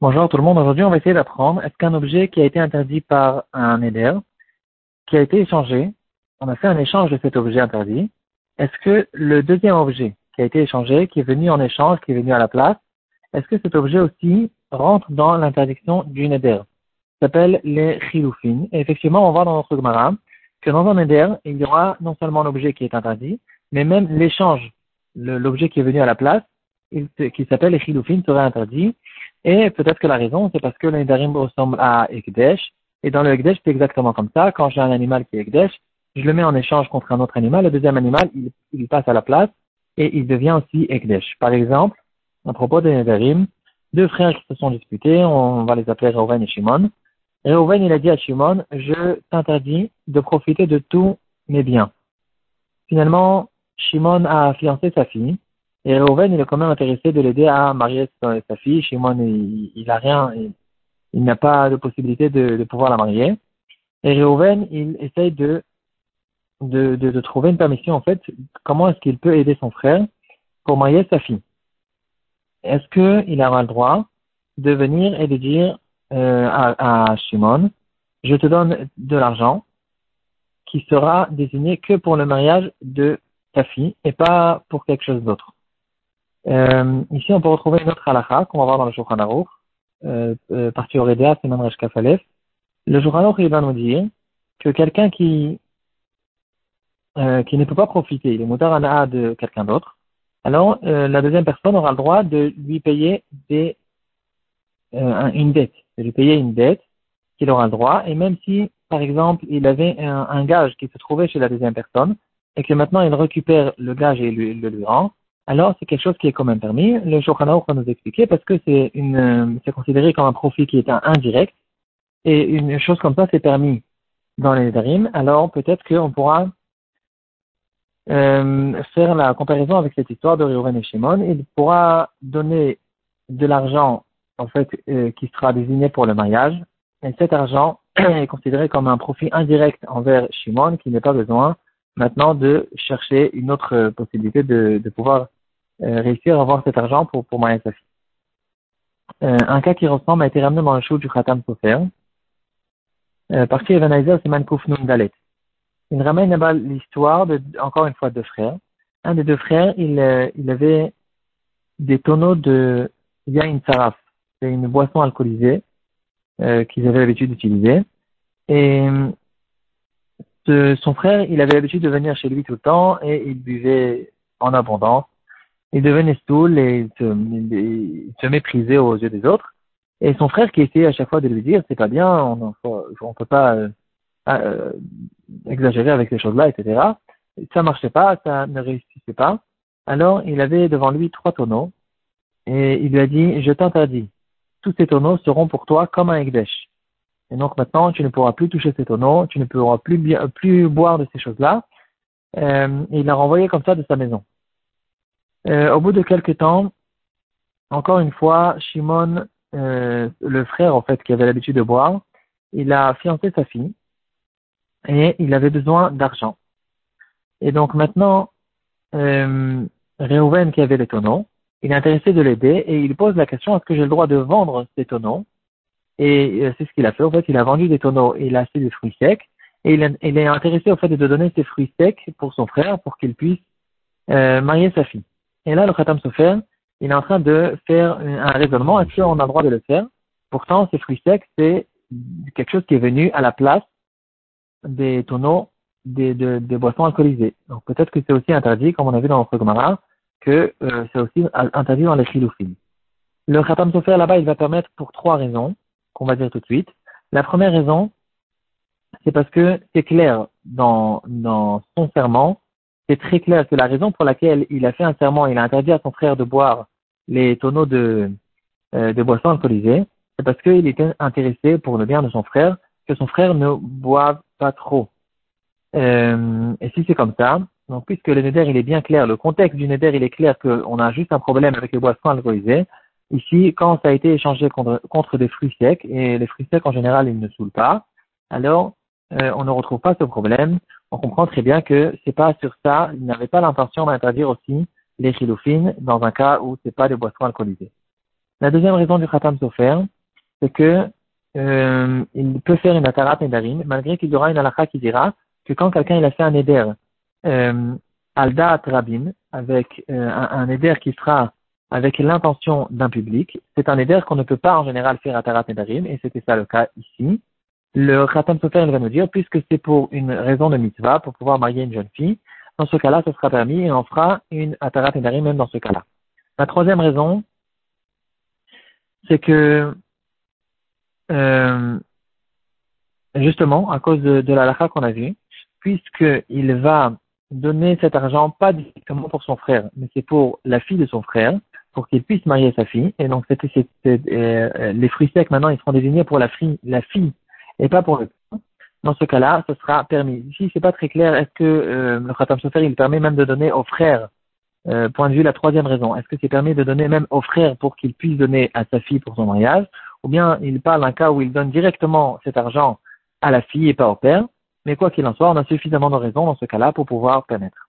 Bonjour tout le monde, aujourd'hui on va essayer d'apprendre est-ce qu'un objet qui a été interdit par un Neder, qui a été échangé, on a fait un échange de cet objet interdit, est-ce que le deuxième objet qui a été échangé, qui est venu en échange, qui est venu à la place, est-ce que cet objet aussi rentre dans l'interdiction du Neder Ça s'appelle les Chiloufin. Et effectivement, on va dans notre Gemara que dans un Neder, il y aura non seulement l'objet qui est interdit, mais même l'échange, l'objet qui est venu à la place, qui s'appelle Echiloufin, serait interdit. Et peut-être que la raison, c'est parce que le Nedarim ressemble à Ekdesh. Et dans le Ekdesh, c'est exactement comme ça. Quand j'ai un animal qui est Ekdesh, je le mets en échange contre un autre animal. Le deuxième animal, il, il passe à la place et il devient aussi Ekdesh. Par exemple, à propos des Nedarim, deux frères qui se sont disputés, on va les appeler Reuven et Shimon. Reuven, il a dit à Shimon, je t'interdis de profiter de tous mes biens. Finalement, Shimon a fiancé sa fille. Et Reuven, il est quand même intéressé de l'aider à marier sa fille. Shimon, il, il a rien, il, n'a pas de possibilité de, pouvoir la marier. Et Reuven, il essaye de, de, de, de trouver une permission, en fait, comment est-ce qu'il peut aider son frère pour marier sa fille. Est-ce qu'il aura le droit de venir et de dire euh, à Shimon, je te donne de l'argent qui sera désigné que pour le mariage de ta fille et pas pour quelque chose d'autre. Euh, ici, on peut retrouver une autre halakha qu'on va voir dans le Shulchan Aruch, euh, euh, partie Oredea, c'est Resh Kafalef. Le Shulchan il va nous dire que quelqu'un qui euh, qui ne peut pas profiter, il est de quelqu'un d'autre, alors euh, la deuxième personne aura le droit de lui payer des, euh, une dette, de lui payer une dette qu'il aura le droit, et même si, par exemple, il avait un, un, gage qui se trouvait chez la deuxième personne, et que maintenant il récupère le gage et le, le lui rend, alors c'est quelque chose qui est quand même permis. Le Shulchan va nous expliquer parce que c'est une, c'est considéré comme un profit qui est indirect, et une chose comme ça c'est permis dans les Darim. Alors peut-être qu'on pourra euh, faire la comparaison avec cette histoire de Reuven et Shimon. Il pourra donner de l'argent en fait euh, qui sera désigné pour le mariage, et cet argent est considéré comme un profit indirect envers Shimon qui n'a pas besoin maintenant de chercher une autre possibilité de, de pouvoir euh, réussir à avoir cet argent pour, pour marier sa fille. Euh, un cas qui ressemble a été ramené dans le show du Khatam Sofer. Euh, Evanizer, c'est Mankouf Dalet. Il ramène là-bas l'histoire de, encore une fois, deux frères. Un des deux frères, il, euh, il avait des tonneaux de Yain Saraf. C'est une boisson alcoolisée euh, qu'ils avaient l'habitude d'utiliser. Et son frère, il avait l'habitude de venir chez lui tout le temps et il buvait en abondance. Il devenait stoul et se, il se méprisait aux yeux des autres. Et son frère qui essayait à chaque fois de lui dire, c'est pas bien, on ne peut pas euh, euh, exagérer avec ces choses-là, etc. Ça marchait pas, ça ne réussissait pas. Alors, il avait devant lui trois tonneaux et il lui a dit, je t'interdis, tous ces tonneaux seront pour toi comme un Ekdesh. Et donc maintenant, tu ne pourras plus toucher ces tonneaux, tu ne pourras plus, plus boire de ces choses-là. Euh, et il l'a renvoyé comme ça de sa maison. Euh, au bout de quelques temps, encore une fois, Shimon, euh, le frère en fait qui avait l'habitude de boire, il a fiancé sa fille et il avait besoin d'argent. Et donc maintenant, euh, Reuven qui avait les tonneaux, il est intéressé de l'aider et il pose la question est-ce que j'ai le droit de vendre ces tonneaux et euh, c'est ce qu'il a fait. En fait, il a vendu des tonneaux et il a acheté des fruits secs. Et il, est intéressé au fait de donner ses fruits secs pour son frère pour qu'il puisse euh, marier sa fille. Et là, le Khatam Sofer, il est en train de faire un raisonnement. Est-ce qu'on a le droit de le faire? Pourtant, ces fruits secs, c'est quelque chose qui est venu à la place des tonneaux des, de, des boissons alcoolisées. Donc peut-être que c'est aussi interdit, comme on a vu dans notre Gemara, que euh, c'est aussi interdit dans les chilophiles. Le Khatam Sofer là-bas, il va permettre pour trois raisons qu'on va dire tout de suite. La première raison, c'est parce que c'est clair dans, son serment, c'est très clair que la raison pour laquelle il a fait un serment, il a interdit à son frère de boire les tonneaux de, euh, boissons alcoolisées, c'est parce qu'il était intéressé pour le bien de son frère, que son frère ne boive pas trop. Euh, et si c'est comme ça, puisque le neder il est bien clair, le contexte du neder il est clair qu'on a juste un problème avec les boissons alcoolisées, Ici, quand ça a été échangé contre, des fruits secs, et les fruits secs en général ils ne saoulent pas, alors euh, on ne retrouve pas ce problème. On comprend très bien que c'est pas sur ça, il n'avait pas l'intention d'interdire aussi les chiloufines dans un cas où c'est pas des boissons alcoolisées. La deuxième raison du Khatam Sofer, c'est que euh, il peut faire une atarat nedarim, malgré qu'il y aura une halakha qui dira que quand quelqu'un a fait un neder euh, alda rabin, avec euh, un, un qui sera avec l'intention d'un public, c'est un neder qu'on ne peut pas en général faire atarat nedarim, et c'était ça le cas ici. Le Khatam Sofer, il va nous dire, puisque c'est pour une raison de mitzvah, pour pouvoir marier une jeune fille, dans ce cas-là, ce sera permis et on fera une atarat nedarim même dans ce cas-là. La troisième raison, c'est que euh, justement, à cause de, de la lacha qu'on a vue, puisqu'il va donner cet argent pas directement pour son frère, mais c'est pour la fille de son frère, pour qu'il puisse marier sa fille. Et donc, c'était, euh, les fruits secs, maintenant, ils seront désignés pour la fille, la fille et pas pour le Dans ce cas-là, ce sera permis. Ici, c'est pas très clair. Est-ce que euh, le Khatam Sofer, il permet même de donner au frère euh, point de vue la troisième raison, est-ce que c'est permis de donner même au frère pour qu'il puisse donner à sa fille pour son mariage, ou bien il parle d'un cas où il donne directement cet argent à la fille et pas au père, mais quoi qu'il en soit, on a suffisamment de raisons dans ce cas-là pour pouvoir permettre.